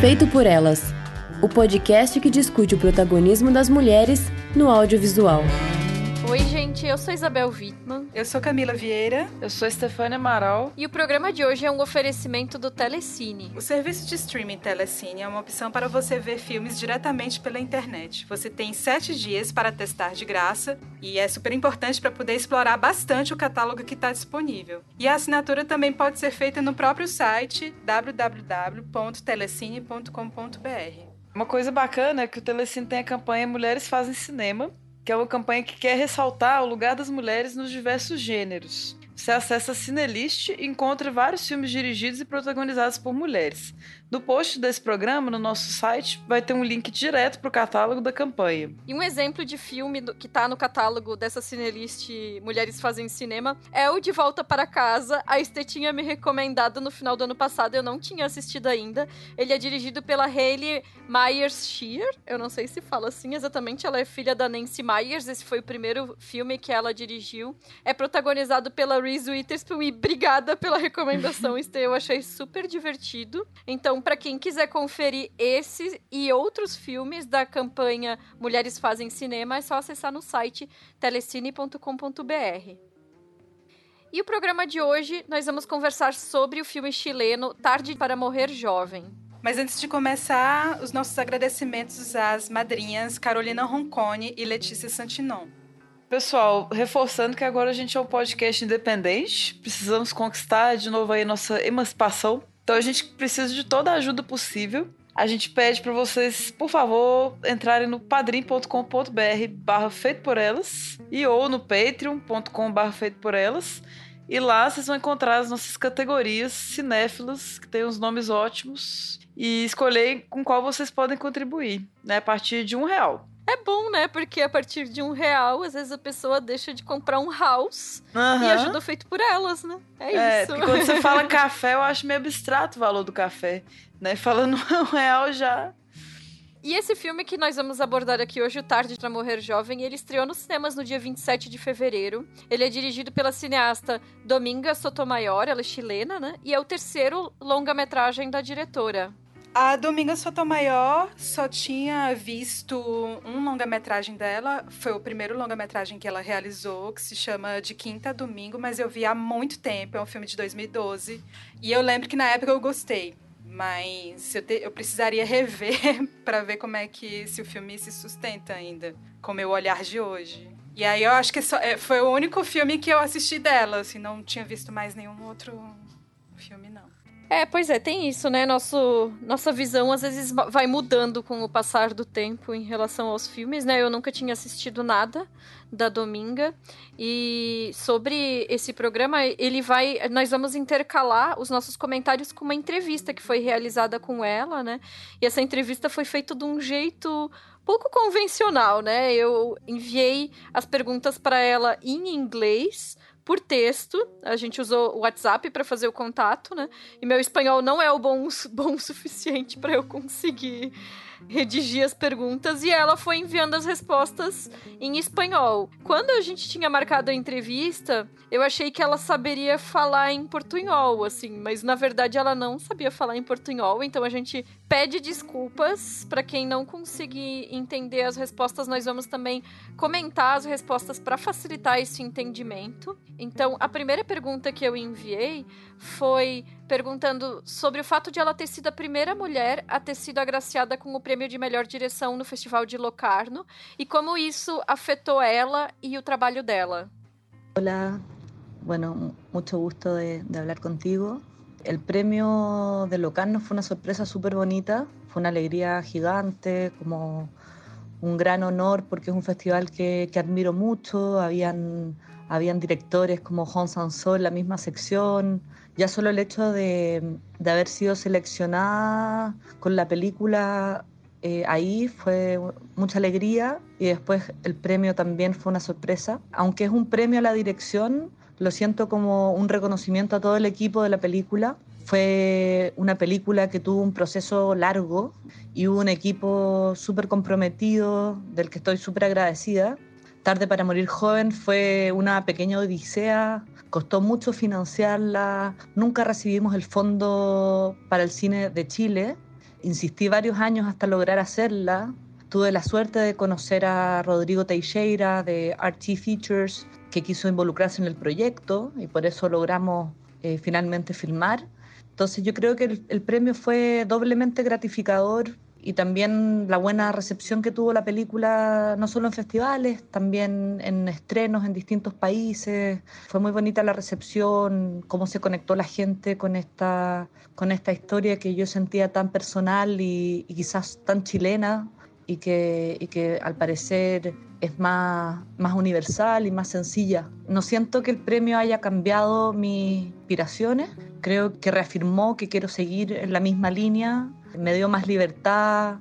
Feito por Elas o podcast que discute o protagonismo das mulheres no audiovisual. Gente, eu sou Isabel Wittmann. Eu sou Camila Vieira. Eu sou Stefania Amaral. E o programa de hoje é um oferecimento do Telecine. O serviço de streaming Telecine é uma opção para você ver filmes diretamente pela internet. Você tem sete dias para testar de graça e é super importante para poder explorar bastante o catálogo que está disponível. E a assinatura também pode ser feita no próprio site www.telecine.com.br. Uma coisa bacana é que o Telecine tem a campanha Mulheres Fazem Cinema, que é uma campanha que quer ressaltar o lugar das mulheres nos diversos gêneros. Você acessa a Cinelist e encontra vários filmes dirigidos e protagonizados por mulheres. No post desse programa, no nosso site, vai ter um link direto para o catálogo da campanha. E um exemplo de filme que está no catálogo dessa Cinelist Mulheres Fazem Cinema é o De Volta para Casa. A Este tinha me recomendado no final do ano passado, eu não tinha assistido ainda. Ele é dirigido pela Hayley Myers Shear, eu não sei se fala assim exatamente, ela é filha da Nancy Myers, esse foi o primeiro filme que ela dirigiu. É protagonizado pela Reese Witherspoon e obrigada pela recomendação, Este, eu achei super divertido. Então, para quem quiser conferir esse e outros filmes da campanha Mulheres Fazem Cinema, é só acessar no site telecine.com.br. E o programa de hoje nós vamos conversar sobre o filme chileno Tarde para Morrer Jovem. Mas antes de começar, os nossos agradecimentos às madrinhas Carolina Roncone e Letícia Santinon. Pessoal, reforçando que agora a gente é um podcast independente, precisamos conquistar de novo aí nossa emancipação então a gente precisa de toda a ajuda possível. A gente pede para vocês, por favor, entrarem no padrim.com.br barra feito por elas e ou no patreon.com barra feito por elas. E lá vocês vão encontrar as nossas categorias cinéfilas, que tem uns nomes ótimos, e escolher com qual vocês podem contribuir, né? A partir de um real. É bom, né? Porque a partir de um real, às vezes a pessoa deixa de comprar um house uhum. e ajuda feito por elas, né? É, é isso. Porque quando você fala café, eu acho meio abstrato o valor do café. Né? Falando um real já. E esse filme que nós vamos abordar aqui hoje, O Tarde para Morrer Jovem, ele estreou nos cinemas no dia 27 de fevereiro. Ele é dirigido pela cineasta Dominga Sotomayor, ela é chilena, né? E é o terceiro longa-metragem da diretora. A Dominga Sotomayor só tinha visto um longa-metragem dela. Foi o primeiro longa-metragem que ela realizou, que se chama De Quinta a Domingo, mas eu vi há muito tempo. É um filme de 2012. E eu lembro que na época eu gostei. Mas eu, te, eu precisaria rever para ver como é que se o filme se sustenta ainda, com o meu olhar de hoje. E aí eu acho que só, é, foi o único filme que eu assisti dela, assim, não tinha visto mais nenhum outro. É, pois é, tem isso, né? Nosso, nossa visão às vezes vai mudando com o passar do tempo em relação aos filmes, né? Eu nunca tinha assistido nada da Dominga e sobre esse programa, ele vai, nós vamos intercalar os nossos comentários com uma entrevista que foi realizada com ela, né? E essa entrevista foi feita de um jeito pouco convencional, né? Eu enviei as perguntas para ela em inglês por texto. A gente usou o WhatsApp para fazer o contato, né? E meu espanhol não é o bom, bom o suficiente para eu conseguir redigir as perguntas e ela foi enviando as respostas em espanhol. Quando a gente tinha marcado a entrevista, eu achei que ela saberia falar em portunhol, assim, mas na verdade ela não sabia falar em portunhol, então a gente pede desculpas para quem não conseguir entender as respostas. Nós vamos também comentar as respostas para facilitar esse entendimento. Então, a primeira pergunta que eu enviei foi perguntando sobre o fato de ela ter sido a primeira mulher a ter sido agraciada com o prêmio de melhor direção no Festival de Locarno e como isso afetou ela y el trabajo de ella. Hola, bueno, mucho gusto de, de hablar contigo. El premio de Locarno fue una sorpresa súper bonita, fue una alegría gigante, como un gran honor porque es un festival que, que admiro mucho, habían, habían directores como Juan Sansó en la misma sección, ya solo el hecho de, de haber sido seleccionada con la película eh, ahí fue mucha alegría y después el premio también fue una sorpresa. Aunque es un premio a la dirección, lo siento como un reconocimiento a todo el equipo de la película. Fue una película que tuvo un proceso largo y hubo un equipo súper comprometido, del que estoy súper agradecida. Tarde para Morir Joven fue una pequeña odisea costó mucho financiarla, nunca recibimos el fondo para el cine de Chile insistí varios años hasta lograr hacerla. Tuve la suerte de conocer a Rodrigo Teixeira de RT Features, que quiso involucrarse en el proyecto y por eso logramos eh, finalmente filmar. Entonces yo creo que el, el premio fue doblemente gratificador y también la buena recepción que tuvo la película, no solo en festivales, también en estrenos en distintos países. Fue muy bonita la recepción, cómo se conectó la gente con esta, con esta historia que yo sentía tan personal y, y quizás tan chilena y que, y que al parecer es más, más universal y más sencilla. No siento que el premio haya cambiado mis inspiraciones, creo que reafirmó que quiero seguir en la misma línea me dio más libertad,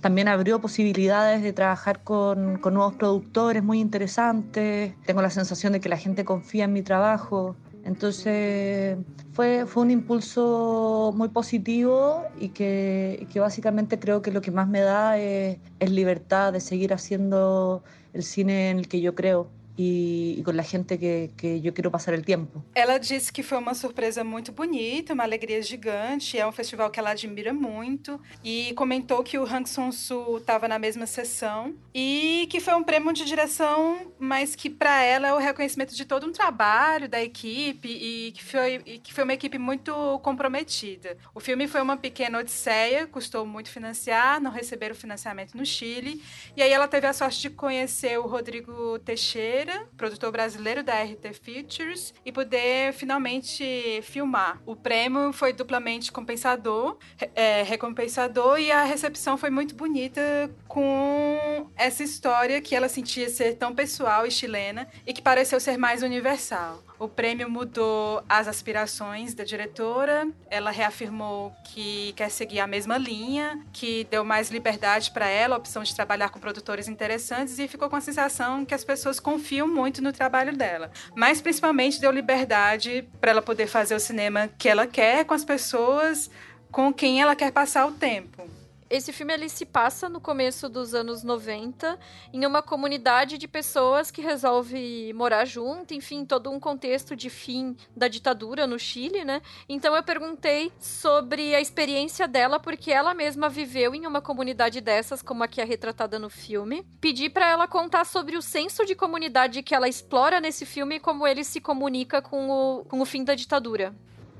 también abrió posibilidades de trabajar con, con, nuevos productores muy interesantes. Tengo la sensación de que la gente confía en mi trabajo. Entonces fue, fue un impulso muy positivo y que, básicamente creo que lo que más me da es libertad de seguir haciendo el cine en el que yo creo. E, e com a gente que, que eu quero passar o tempo. Ela disse que foi uma surpresa muito bonita, uma alegria gigante. É um festival que ela admira muito e comentou que o Hang Song-soo estava na mesma sessão e que foi um prêmio de direção, mas que para ela é o reconhecimento de todo um trabalho da equipe e que foi e que foi uma equipe muito comprometida. O filme foi uma pequena odisseia, custou muito financiar, não receberam financiamento no Chile e aí ela teve a sorte de conhecer o Rodrigo Teixeira produtor brasileiro da RT Features, e poder finalmente filmar. O prêmio foi duplamente compensador, é, recompensador, e a recepção foi muito bonita com essa história que ela sentia ser tão pessoal e chilena e que pareceu ser mais universal. O prêmio mudou as aspirações da diretora, ela reafirmou que quer seguir a mesma linha, que deu mais liberdade para ela, a opção de trabalhar com produtores interessantes e ficou com a sensação que as pessoas confiam muito no trabalho dela. Mas principalmente deu liberdade para ela poder fazer o cinema que ela quer com as pessoas com quem ela quer passar o tempo. Esse filme ele se passa no começo dos anos 90 em uma comunidade de pessoas que resolve morar junto, enfim, todo um contexto de fim da ditadura no Chile, né? Então eu perguntei sobre a experiência dela porque ela mesma viveu em uma comunidade dessas, como a que é retratada no filme. Pedi para ela contar sobre o senso de comunidade que ela explora nesse filme e como ele se comunica com o, com o fim da ditadura.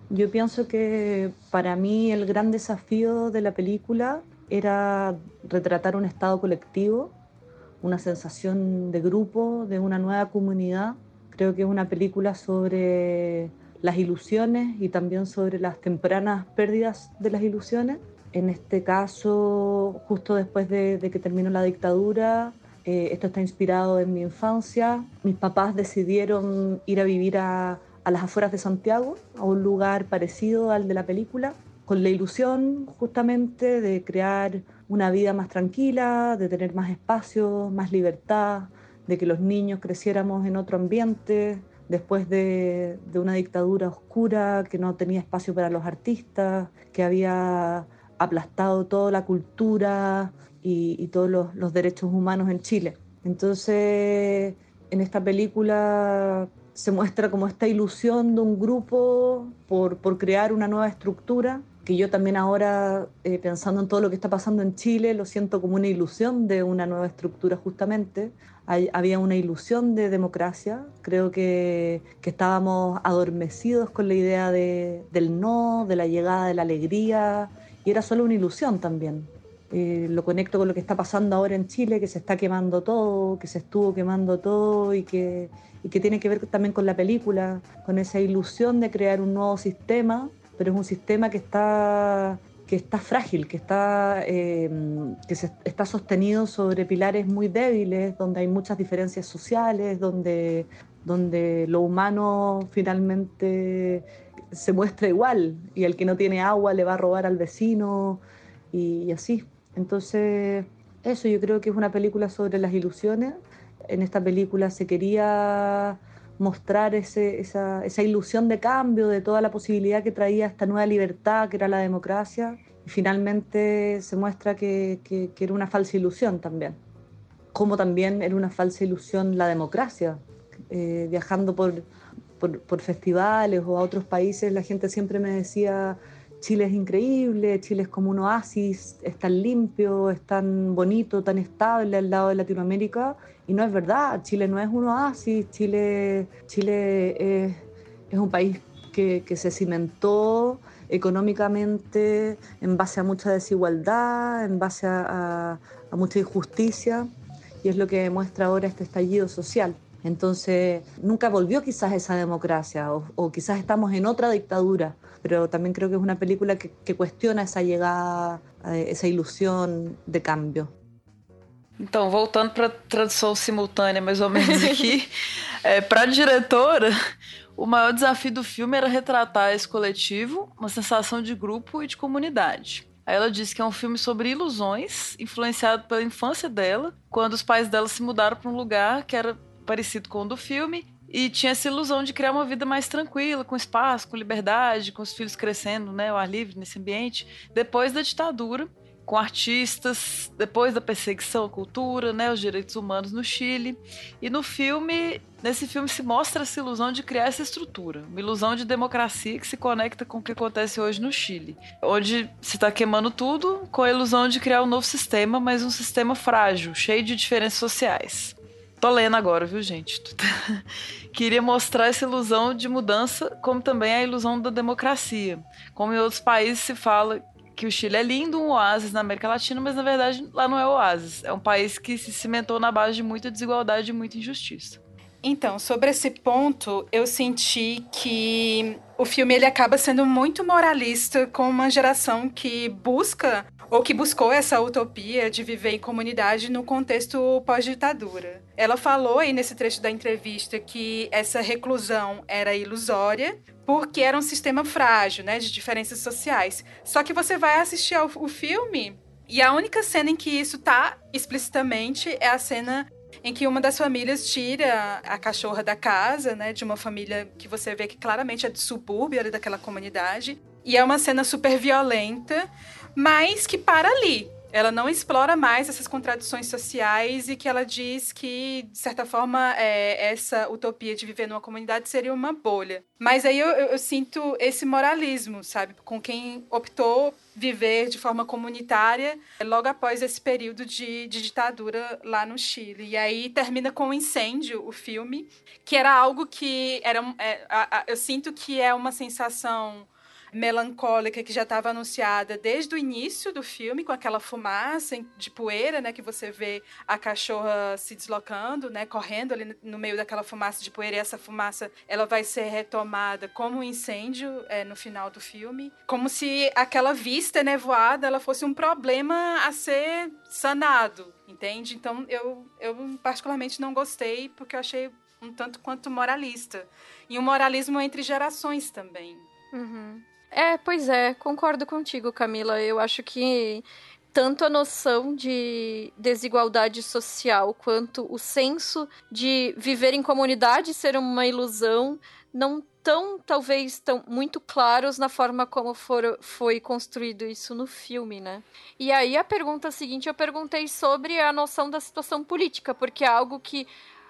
Eu penso que para mim o grande desafio da película era retratar un estado colectivo, una sensación de grupo, de una nueva comunidad. Creo que es una película sobre las ilusiones y también sobre las tempranas pérdidas de las ilusiones. En este caso, justo después de, que terminó la dictadura, eh, esto está inspirado en mi infancia. Mis papás decidieron ir a vivir a, a las afueras de Santiago, a un lugar parecido al de la película, con la ilusión justamente de crear una vida más tranquila, de tener más espacio, más libertad, de que los niños creciéramos en otro ambiente, después de, una dictadura oscura que no tenía espacio para los artistas, que había aplastado toda la cultura y, todos los, derechos humanos en Chile. Entonces, en esta película se muestra como esta ilusión de un grupo por, por crear una nueva estructura que yo también ahora, eh, pensando en todo lo que está pasando en Chile, lo siento como una ilusión de una nueva estructura justamente. había una ilusión de democracia, creo que, que estábamos adormecidos con la idea de, del no, de la llegada de la alegría, y era solo una ilusión también. Eh, lo conecto con lo que está pasando ahora en Chile, que se está quemando todo, que se estuvo quemando todo y que, y que tiene que ver también con la película, con esa ilusión de crear un nuevo sistema pero es un sistema que está, que está frágil, que, está, eh, que se, está sostenido sobre pilares muy débiles, donde hay muchas diferencias sociales, donde, donde lo humano finalmente se muestra igual y el que no tiene agua le va a robar al vecino y, y así. Entonces, eso yo creo que es una película sobre las ilusiones. En esta película se quería mostrar esa, ilusión de cambio, de toda la posibilidad que traía esta nueva libertad que era la democracia, y finalmente se muestra que, era una falsa ilusión también, como también era una falsa ilusión la democracia. Eh, viajando por, por, por, festivales o a otros países, la gente siempre me decía, Chile es increíble, Chile es como un oasis, es tan limpio, es tan bonito, tan estable al lado de Latinoamérica. Y no es verdad, Chile no es un oasis, Chile, Chile es, es un país que, que, se cimentó económicamente en base a mucha desigualdad, en base a, a mucha injusticia, y es lo que demuestra ahora este estallido social. Entonces, nunca volvió quizás esa democracia o, o, quizás estamos en otra dictadura, pero también creo que es una película que, que cuestiona essa llegada, essa ilusão de cambio. Então, voltando para tradução simultânea, mais ou menos aqui, é, para a diretora, o maior desafio do filme era retratar esse coletivo, uma sensação de grupo e de comunidade. Aí ela disse que é um filme sobre ilusões, influenciado pela infância dela, quando os pais dela se mudaram para um lugar que era parecido com o do filme e tinha essa ilusão de criar uma vida mais tranquila, com espaço, com liberdade, com os filhos crescendo, né, ao ar livre nesse ambiente, depois da ditadura, com artistas, depois da perseguição à cultura, né, os direitos humanos no Chile. E no filme, nesse filme se mostra essa ilusão de criar essa estrutura, uma ilusão de democracia que se conecta com o que acontece hoje no Chile, onde se está queimando tudo com a ilusão de criar um novo sistema, mas um sistema frágil, cheio de diferenças sociais. Tô lendo agora, viu, gente? Queria mostrar essa ilusão de mudança, como também a ilusão da democracia. Como em outros países se fala que o Chile é lindo, um oásis na América Latina, mas na verdade lá não é oásis. É um país que se cimentou na base de muita desigualdade e muita injustiça. Então, sobre esse ponto, eu senti que o filme ele acaba sendo muito moralista com uma geração que busca ou que buscou essa utopia de viver em comunidade no contexto pós-ditadura. Ela falou aí nesse trecho da entrevista que essa reclusão era ilusória, porque era um sistema frágil, né, de diferenças sociais. Só que você vai assistir ao o filme e a única cena em que isso tá explicitamente é a cena em que uma das famílias tira a cachorra da casa, né, de uma família que você vê que claramente é de subúrbio ali daquela comunidade. E é uma cena super violenta, mas que para ali. Ela não explora mais essas contradições sociais e que ela diz que, de certa forma, é, essa utopia de viver numa comunidade seria uma bolha. Mas aí eu, eu, eu sinto esse moralismo, sabe? Com quem optou viver de forma comunitária logo após esse período de, de, ditadura lá no Chile. E aí termina com um incêndio, o filme, que era algo que era, é, a, a, eu sinto que é uma sensação melancólica que já estava anunciada desde o início do filme, com aquela fumaça de poeira, né, que você vê a cachorra se deslocando, né, correndo ali no meio daquela fumaça de poeira, e essa fumaça ela vai ser retomada como um incêndio é, no final do filme, como se aquela vista nevoada ela fosse um problema a ser sanado, entende? Então eu, eu particularmente não gostei porque eu achei um tanto quanto moralista. E um moralismo entre gerações também. Uhum. É, pois é, concordo contigo, Camila. Eu acho que tanto a noção de desigualdade social quanto o senso de viver em comunidade ser uma ilusão não tão, talvez, tão muito claros na forma como for, foi construído isso no filme, né? E aí a pergunta seguinte, eu perguntei sobre a noção da situação política, porque é algo que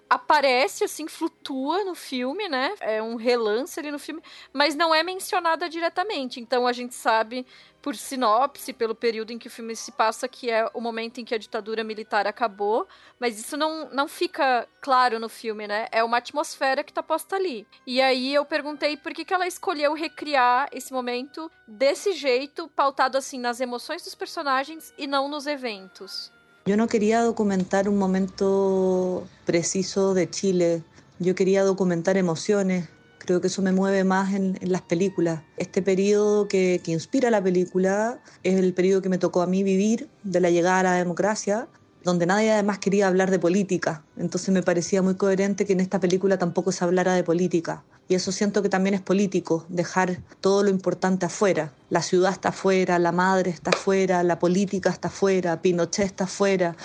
aparece, assim, flutua no filme, né? É um relance ali no filme, mas não é mencionada diretamente. Então a gente sabe, por sinopse, pelo período em que o filme se passa, que é o momento em que a ditadura militar acabou, mas isso não, não fica claro no filme, né? É uma atmosfera que tá posta ali. E aí eu perguntei por que, que ela escolheu recriar esse momento desse jeito, pautado assim nas emoções dos personagens e não nos eventos. Yo no quería documentar un momento preciso de Chile, yo quería documentar emociones, creo que eso me mueve más en, las películas. Este periodo que, que, inspira la película es el periodo que me tocó a mí vivir de la llegada a la democracia, donde nadie además quería hablar de política. Entonces me parecía muy coherente que en esta película tampoco se hablara de política. Y eso siento que también es político, dejar todo lo importante afuera. La ciudad está afuera, la madre está afuera, la política está afuera, Pinochet está afuera.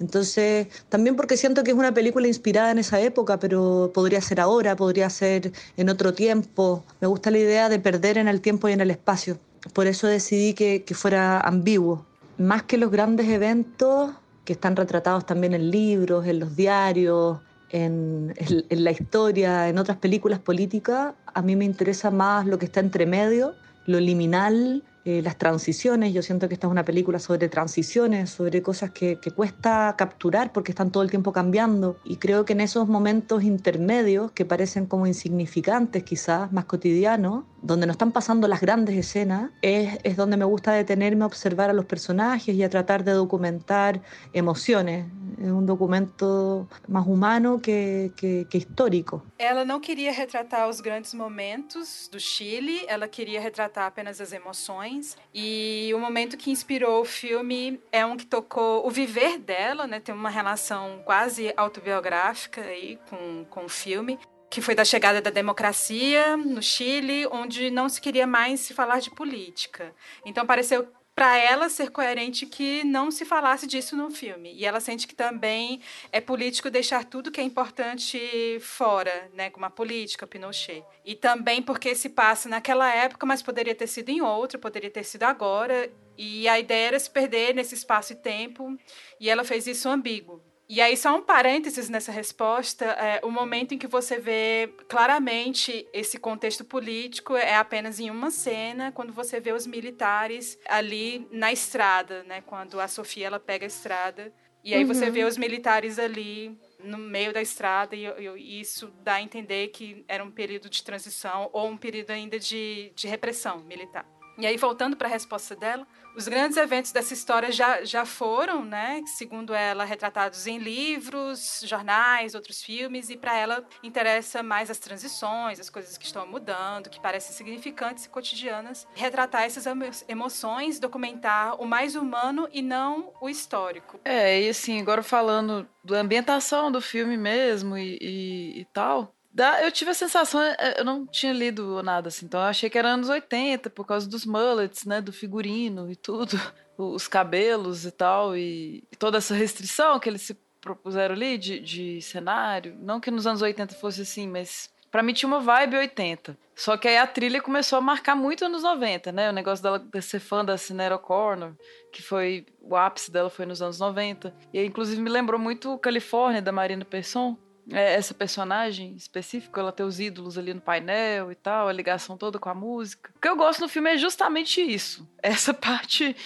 Entonces, también porque siento que es una película inspirada en esa época, pero podría ser ahora, podría ser en otro tiempo. Me gusta la idea de perder en el tiempo y en el espacio. Por eso decidí que, que fuera ambiguo. Más que los grandes eventos que están retratados también en libros, en los diarios, en, la historia, en otras películas políticas, a mí me interesa más lo que está entre medio, lo liminal, eh, las transiciones. Yo siento que esta es una película sobre transiciones, sobre cosas que, que, cuesta capturar porque están todo el tiempo cambiando. Y creo que en esos momentos intermedios, que parecen como insignificantes quizás, más cotidianos, donde no están pasando las grandes escenas, es, es donde me gusta detenerme a observar a los personajes y a tratar de documentar emociones. É um documento mais humano que, que, que, histórico. Ela não queria retratar os grandes momentos do Chile, ela queria retratar apenas as emoções. E o momento que inspirou o filme é um que tocou o viver dela, né? Tem uma relação quase autobiográfica aí com, com o filme que foi da chegada da democracia no Chile, onde não se queria mais se falar de política. Então pareceu para ela ser coerente que não se falasse disso no filme. E ela sente que também é político deixar tudo que é importante fora, né, como a política, Pinochet. E também porque se passa naquela época, mas poderia ter sido em outra, poderia ter sido agora. E a ideia era se perder nesse espaço e tempo, e ela fez isso ambíguo. E aí, só um parênteses nessa resposta: é, o momento em que você vê claramente esse contexto político é apenas em uma cena, quando você vê os militares ali na estrada, né? Quando a Sofia ela pega a estrada. E aí uhum. você vê os militares ali no meio da estrada, e, e, isso dá a entender que era um período de transição ou um período ainda de, de repressão militar. E aí, voltando para a resposta dela, os grandes eventos dessa história já, já foram, né, segundo ela, retratados em livros, jornais, outros filmes, e para ela interessa mais as transições, as coisas que estão mudando, que parecem significantes e cotidianas. Retratar essas emoções, documentar o mais humano e não o histórico. É, e assim, agora falando da ambientação do filme mesmo e, e, e tal, eu tive a sensação, é, eu não tinha lido nada assim, então eu achei que era anos 80, por causa dos mullets, né, do figurino e tudo, os cabelos e tal, e, toda essa restrição que eles se propuseram ali de, de cenário. Não que nos anos 80 fosse assim, mas para mim tinha uma vibe 80. Só que aí a trilha começou a marcar muito anos 90, né? O negócio dela de ser fã da Cinero Corner, que foi o ápice dela foi nos anos 90. E inclusive me lembrou muito Califórnia da Marina Persson, é, essa personagem específica, ela ter os ídolos ali no painel e tal, a ligação toda com a música. O que eu gosto no filme é justamente isso. Essa parte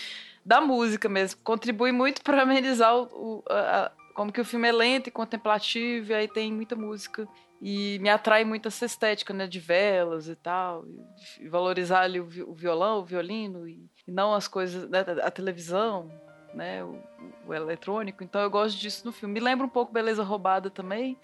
da música mesmo. Contribui muito para amenizar o, o a, como que o filme é lento e contemplativo, e aí tem muita música. E me atrai muito essa estética, né, de velas e tal, e valorizar ali o, violão, o violino, e, e não as coisas, né, a televisão, né, o, o, eletrônico. Então eu gosto disso no filme. Me lembra um pouco Beleza Roubada também,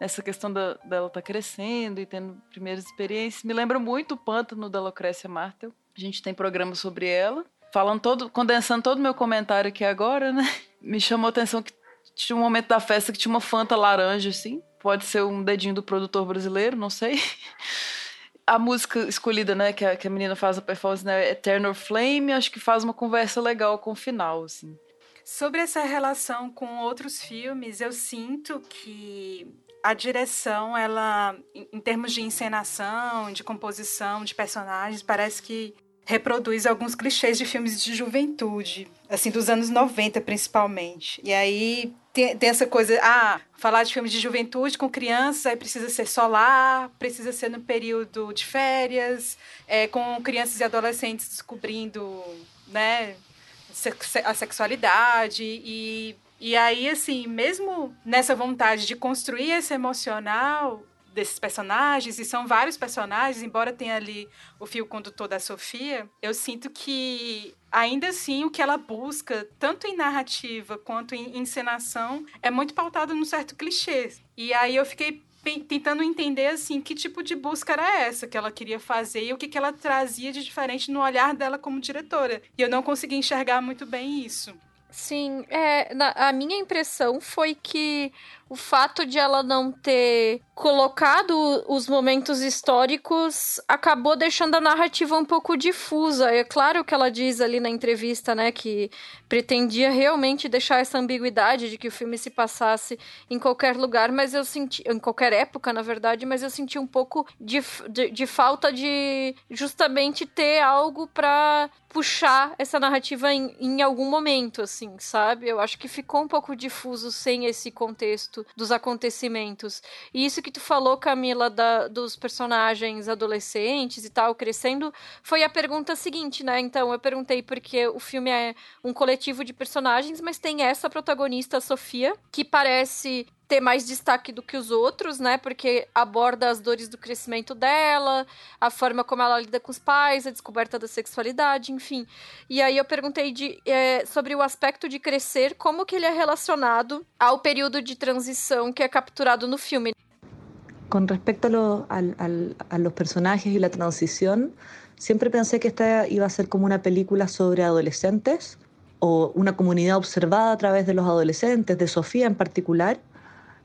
nessa questão da, dela tá crescendo e tendo primeiras experiências. Me lembra muito o Pântano da Lucrécia Martel. A gente tem programa sobre ela. Falando todo, condensando todo o meu comentário aqui agora, né? Me chamou a atenção que tinha um momento da festa que tinha uma Fanta laranja, assim. Pode ser um dedinho do produtor brasileiro, não sei. a música escolhida, né, que a, que a menina faz a performance, né, Eternal Flame, acho que faz uma conversa legal com o final, assim. Sobre essa relação com outros filmes, eu sinto que a direção, ela, em termos de encenação, de composição, de personagens, parece que reproduz alguns clichês de filmes de juventude, assim, dos anos 90 principalmente. E aí tem, tem, essa coisa, ah, falar de filmes de juventude com crianças, aí precisa ser solar, precisa ser no período de férias, é, com crianças e adolescentes descobrindo, né, a sexualidade. E e aí assim mesmo nessa vontade de construir esse emocional desses personagens, e são vários personagens, embora tenha ali o fio condutor da Sofia, eu sinto que ainda assim o que ela busca, tanto em narrativa quanto em encenação, é muito pautado num certo clichê. E aí eu fiquei tentando entender assim que tipo de busca era essa que ela queria fazer e o que, que ela trazia de diferente no olhar dela como diretora. E eu não consegui enxergar muito bem isso. Sim, é, na, a minha impressão foi que o fato de ela não ter colocado os momentos históricos acabou deixando a narrativa um pouco difusa. É claro que ela diz ali na entrevista, né, que pretendia realmente deixar essa ambiguidade de que o filme se passasse em qualquer lugar, mas eu senti, em qualquer época, na verdade, mas eu senti um pouco de, de, de falta de justamente ter algo para puxar essa narrativa em, em algum momento, assim, sabe? Eu acho que ficou um pouco difuso sem esse contexto dos acontecimentos. E isso que tu falou, Camila, da, dos personagens adolescentes e tal, crescendo, foi a pergunta seguinte, né? Então, eu perguntei porque o filme é um coletivo de personagens, mas tem essa protagonista, a Sofia, que parece ter mais destaque do que os outros, né? Porque aborda as dores do crescimento dela, a forma como ela lida com os pais, a descoberta da sexualidade, enfim. E aí eu perguntei de, é, sobre o aspecto de crescer, como que ele é relacionado ao período de transição que é capturado no filme. Com respecto a, lo, a, a, a los y la que esta iba a ser como una película sobre adolescentes o una comunidad observada a través de los adolescentes, de Sofía en particular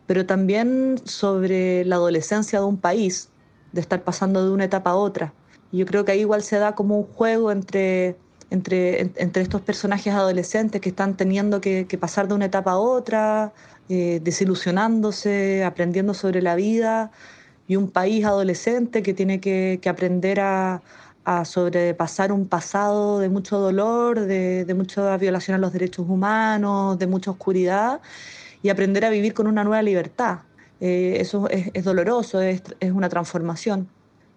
pero también sobre la adolescencia de un país, de estar pasando de una etapa a otra. Yo creo que ahí igual se da como un juego entre, entre, entre estos personajes adolescentes que están teniendo que, pasar de una etapa a otra, eh, desilusionándose, aprendiendo sobre la vida, y un país adolescente que tiene que, que aprender a, a, sobrepasar un pasado de mucho dolor, de, de mucha violación a los derechos humanos, de mucha oscuridad y aprender a vivir con una nueva libertad. Eh, eso es, es doloroso, es, es, una transformación.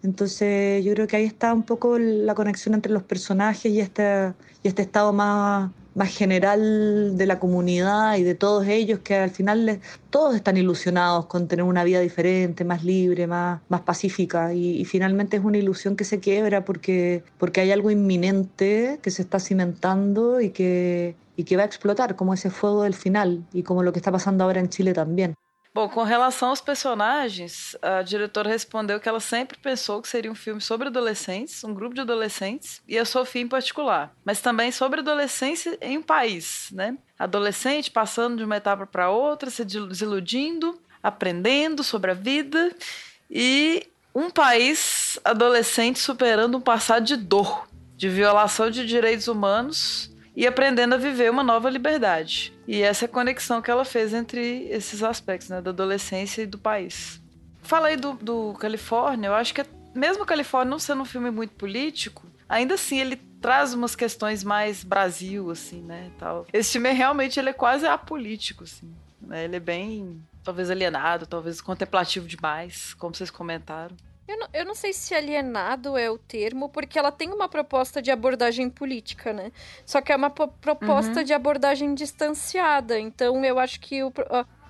Entonces yo creo que ahí está un poco la conexión entre los personajes y este, y este estado más, más general de la comunidad y de todos ellos que al final les, todos están ilusionados con tener una vida diferente, más libre, más, más pacífica y, y, finalmente es una ilusión que se quiebra porque, porque hay algo inminente que se está cimentando y que, y que va a explotar, como ese fuego del final y como lo que está pasando ahora en Chile también. Bom, com relação aos personagens, a diretora respondeu que ela sempre pensou que seria um filme sobre adolescentes, um grupo de adolescentes, e a Sofia em particular, mas também sobre adolescência em um país, né? Adolescente passando de uma etapa para outra, se desiludindo, aprendendo sobre a vida, e um país adolescente superando um passado de dor, de violação de direitos humanos e aprendendo a viver uma nova liberdade. E essa é a conexão que ela fez entre esses aspectos, né, da adolescência e do país. Falei do, do Califórnia, eu acho que mesmo Califórnia não sendo um filme muito político, ainda assim ele traz umas questões mais Brasil, assim, né, tal. Esse filme é, realmente ele é quase apolítico, assim. Né? Ele é bem, talvez alienado, talvez contemplativo demais, como vocês comentaram. Eu não, eu não sei se alienado é o termo, porque ela tem uma proposta de abordagem política, né? Só que é uma proposta uhum. de abordagem distanciada. Então, eu acho que o,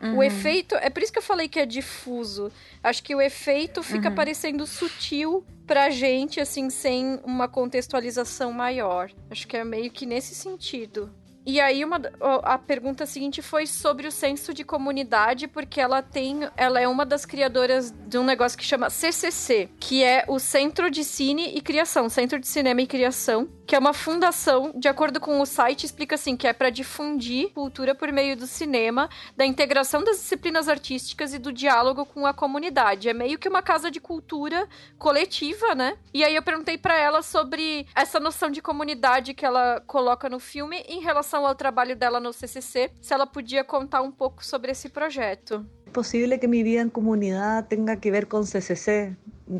uhum. o efeito. É por isso que eu falei que é difuso. Acho que o efeito fica uhum. parecendo sutil pra gente, assim, sem uma contextualização maior. Acho que é meio que nesse sentido. E aí uma, a pergunta seguinte foi sobre o senso de comunidade, porque ela tem, ela é uma das criadoras de um negócio que chama CCC, que é o Centro de Cine e Criação, Centro de Cinema e Criação, que é uma fundação, de acordo com o site, explica assim, que é para difundir cultura por meio do cinema, da integração das disciplinas artísticas e do diálogo com a comunidade. É meio que uma casa de cultura coletiva, né? E aí eu perguntei para ela sobre essa noção de comunidade que ela coloca no filme em relação ao trabalho dela no CCC, se ela podia contar um pouco sobre esse projeto. É possível que minha vida em comunidade tenha que ver com CCC.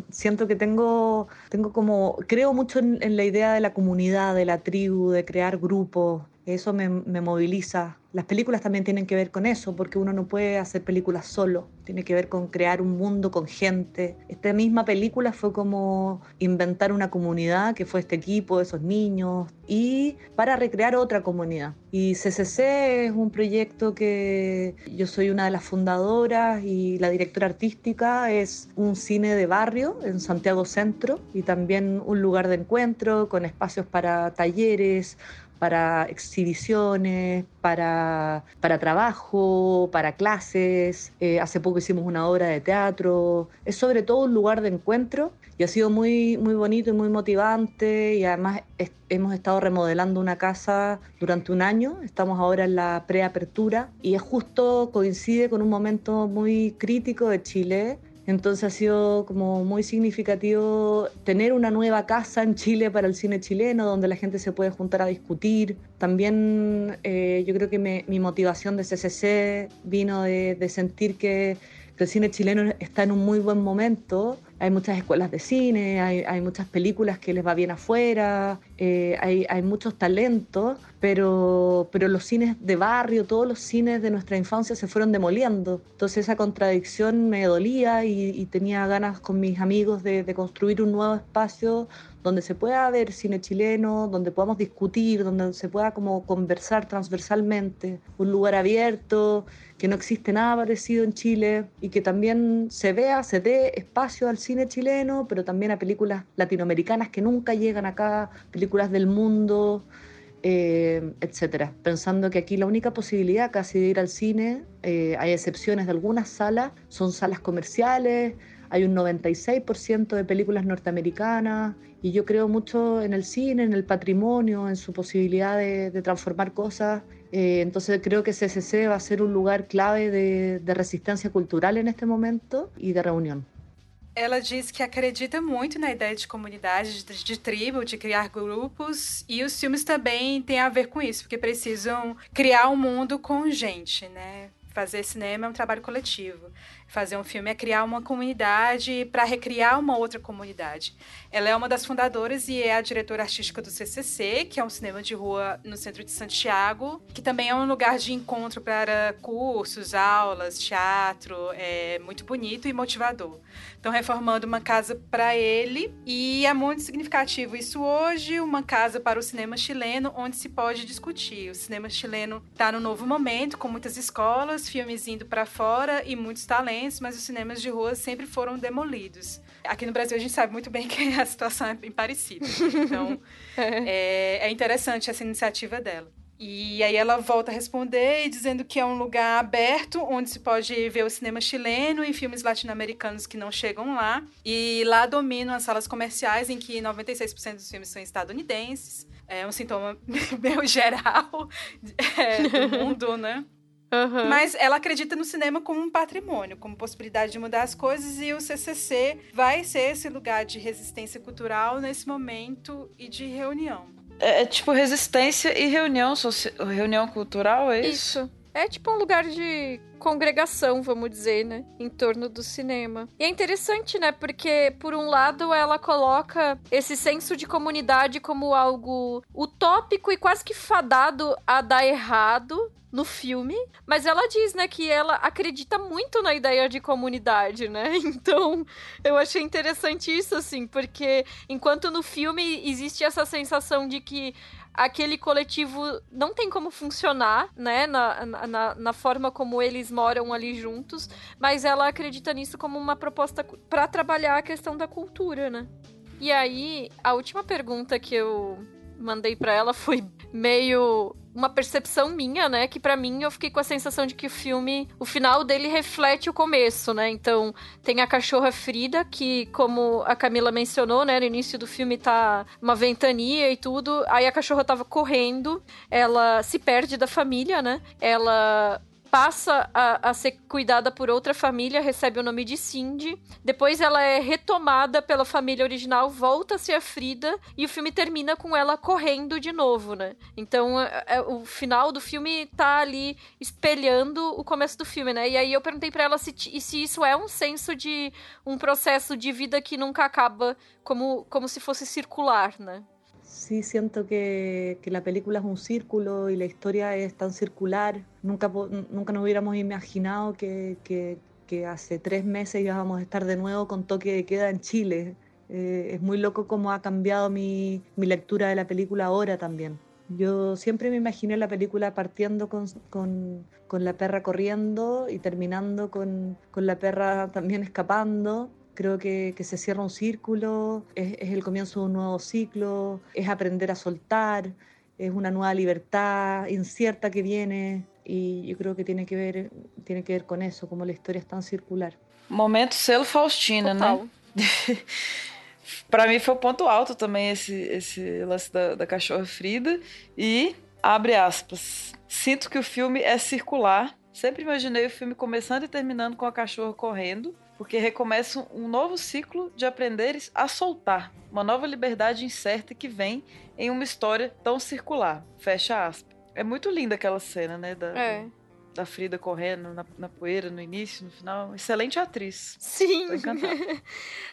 siento que tengo, tengo como, creo mucho en, en, la idea de la comunidad, de la tribu, de crear grupos, eso me, me moviliza las películas también tienen que ver con eso, porque uno no puede hacer películas solo, tiene que ver con crear un mundo con gente. Esta misma película fue como inventar una comunidad, que fue este equipo, esos niños, y para recrear otra comunidad. Y CCC es un proyecto que yo soy una de las fundadoras y la directora artística es un cine de barrio en Santiago Centro y también un lugar de encuentro con espacios para talleres, para exhibiciones, para, para trabajo, para clases. Eh, hace poco hicimos una obra de teatro. Es sobre todo un lugar de encuentro y ha sido muy, muy bonito y muy motivante y además es, hemos estado remodelando una casa durante un año. Estamos ahora en la preapertura y es justo coincide con un momento muy crítico de Chile entonces ha sido como muy significativo tener una nueva casa en Chile para el cine chileno, donde la gente se puede juntar a discutir. También eh, yo creo que me, mi motivación de CCC vino de, de sentir que el cine chileno está en un muy buen momento hay muchas escuelas de cine, hay, muchas películas que les va bien afuera, eh, hay, muchos talentos, pero, pero los cines de barrio, todos los cines de nuestra infancia se fueron demoliendo. Entonces esa contradicción me dolía y, tenía ganas con mis amigos de, construir un nuevo espacio donde se pueda ver cine chileno, donde podamos discutir, donde se pueda como conversar transversalmente, un lugar abierto que no existe nada parecido en Chile y que también se vea, se dé espacio al cine chileno, pero también a películas latinoamericanas que nunca llegan acá, películas del mundo, eh, etcétera. Pensando que aquí la única posibilidad casi de ir al cine, eh, hay excepciones de algunas salas, son salas comerciales, hay un 96% de películas norteamericanas y yo creo mucho en el cine, en el patrimonio, en su posibilidad de, de transformar cosas eh, entonces creo que CCC va a ser un lugar clave de, de resistência cultural neste momento e de reunião. Ela diz que acredita muito na ideia de comunidade, de, de, tribo, de criar grupos, e os filmes também têm a ver com isso, porque precisam criar um mundo com gente, né? Fazer cinema é um trabalho coletivo. Fazer um filme é criar uma comunidade para recriar uma outra comunidade. Ela é uma das fundadoras e é a diretora artística do CCC, que é um cinema de rua no centro de Santiago, que também é um lugar de encontro para cursos, aulas, teatro, é muito bonito e motivador. Estão reformando uma casa para ele e é muito significativo isso hoje, uma casa para o cinema chileno, onde se pode discutir. O cinema chileno está no novo momento, com muitas escolas, filmes indo para fora e muitos talentos, mas os cinemas de rua sempre foram demolidos. Aqui no Brasil a gente sabe muito bem que a situação é bem parecida. Então é, é interessante essa iniciativa dela. E aí ela volta a responder dizendo que é um lugar aberto onde se pode ver o cinema chileno e filmes latino-americanos que não chegam lá. E lá dominam as salas comerciais em que 96% dos filmes são estadunidenses. É um sintoma meio geral é, do mundo, né? Uhum. Mas ela acredita no cinema como um patrimônio, como possibilidade de mudar as coisas, e o CCC vai ser esse lugar de resistência cultural nesse momento e de reunião. É, é tipo resistência e reunião, reunião cultural, é isso? Isso. É tipo um lugar de congregação, vamos dizer, né? Em torno do cinema. E é interessante, né? Porque, por um lado, ela coloca esse senso de comunidade como algo utópico e quase que fadado a dar errado no filme, mas ela diz, né, que ela acredita muito na ideia de comunidade, né? Então, eu achei interessante isso, assim, porque enquanto no filme existe essa sensação de que aquele coletivo não tem como funcionar, né, na, na, na forma como eles moram ali juntos, mas ela acredita nisso como uma proposta para trabalhar a questão da cultura, né? E aí, a última pergunta que eu mandei para ela foi meio uma percepção minha, né? Que para mim eu fiquei com a sensação de que o filme, o final dele reflete o começo, né? Então, tem a cachorra Frida, que, como a Camila mencionou, né? No início do filme tá uma ventania e tudo. Aí a cachorra tava correndo, ela se perde da família, né? Ela passa a, a, ser cuidada por outra família, recebe o nome de Cindy. Depois ela é retomada pela família original, volta a ser a Frida e o filme termina com ela correndo de novo, né? Então é, é, o final do filme tá ali espelhando o começo do filme, né? E aí eu perguntei para ela se, se isso é um senso de um processo de vida que nunca acaba, como, como se fosse circular, né? sí siento que, que, la película es un círculo y la historia es tan circular. Nunca, nunca nos hubiéramos imaginado que, que, que hace tres meses íbamos a estar de nuevo con toque de queda en Chile. Eh, es muy loco cómo ha cambiado mi, mi, lectura de la película ahora también. Yo siempre me imaginé la película partiendo con, con, con la perra corriendo y terminando con, con la perra también escapando Creo que, que se cierra un círculo, es, es, el comienzo de un nuevo ciclo, es aprender a soltar, es una nueva libertad incierta que viene y yo creo que tiene que ver, tiene que ver con eso, como la historia es tan circular. Momento selo Faustina, Total. né? para mim foi o ponto alto também esse, esse lance da, da cachorra Frida. E, abre aspas, sinto que o filme é circular. Sempre imaginei o filme começando e terminando com a cachorra correndo porque recomeça um novo ciclo de aprenderes a soltar, uma nova liberdade incerta que vem em uma história tão circular. Fecha aspas. É muito linda aquela cena, né? Da, é. da Frida correndo na, na poeira no início, no final. Excelente atriz. Sim.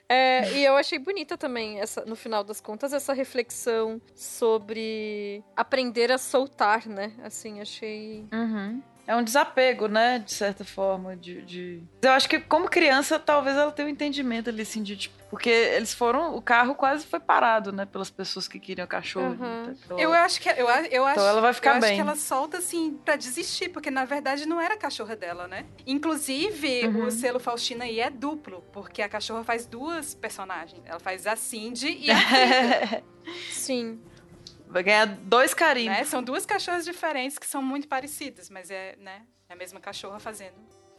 É, e eu achei bonita também, essa, no final das contas, essa reflexão sobre aprender a soltar, né? Assim, achei. Uhum. É um desapego, né? De certa forma. De, de- Eu acho que como criança, talvez ela tenha um entendimento ali, assim, de tipo. Porque eles foram. O carro quase foi parado, né? Pelas pessoas que queriam cachorro. Uhum. Então, Eu acho que eu, eu acho, ela vai ficar eu bem. acho que ela solta assim pra desistir, porque na verdade não era a cachorra dela, né? Inclusive, Uhum. o selo Faustina aí é duplo, porque a cachorra faz duas personagens. Ela faz a Cindy e a Sim. Vai ganhar dois carimbos. né? São duas cachorras diferentes que são muito parecidas, mas é, né, é a mesma cachorra fazendo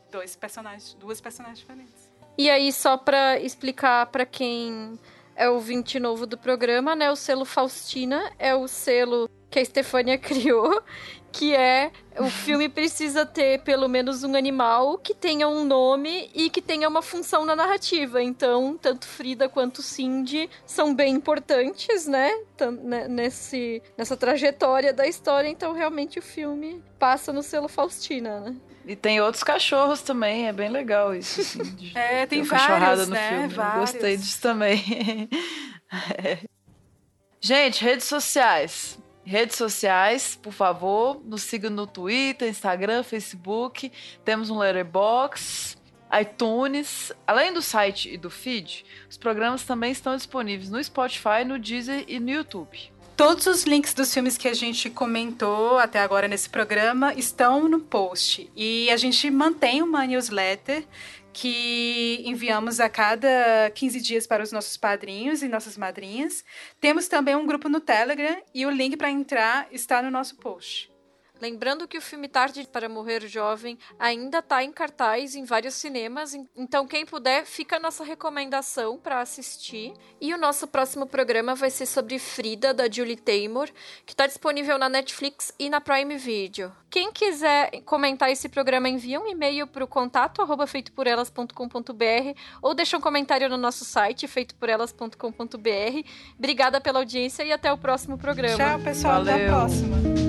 dois personagens, duas personagens diferentes. E aí, só pra explicar pra quem é ouvinte novo do programa, né? O selo Faustina é o selo que a Stefania criou, que é o filme precisa ter pelo menos um animal que tenha um nome e que tenha uma função na narrativa. Então, tanto Frida quanto Cindy são bem importantes, né? Né, Nesse, nessa trajetória da história. Então, realmente, o filme passa no selo Faustina, né? E tem outros cachorros também, é bem legal isso. Assim, de É, ter tem cachorrada vários, no né? Vários. Gostei disso também. É. Gente, redes sociais. Redes sociais, por favor, nos siga no Twitter, Instagram, Facebook. Temos um Letterboxd, iTunes. Além do site e do feed, os programas também estão disponíveis no Spotify, no Deezer e no YouTube. Todos os links dos filmes que a gente comentou até agora nesse programa estão no post. E a gente mantém uma newsletter que enviamos a cada 15 dias para os nossos padrinhos e nossas madrinhas. Temos também um grupo no Telegram e o link para entrar está no nosso post. Lembrando que o filme Tarde para Morrer Jovem ainda está em cartaz em vários cinemas, en- então quem puder, fica a nossa recomendação para assistir. E o nosso próximo programa vai ser sobre Frida, da Julie Taymor, que está disponível na Netflix e na Prime Video. Quem quiser comentar esse programa, envia um e-mail para o contato arroba feitoporelas.com.br ou deixa um comentário no nosso site feitoporelas.com.br. Obrigada pela audiência e até o próximo programa. Tchau, pessoal. Até Valeu. a próxima.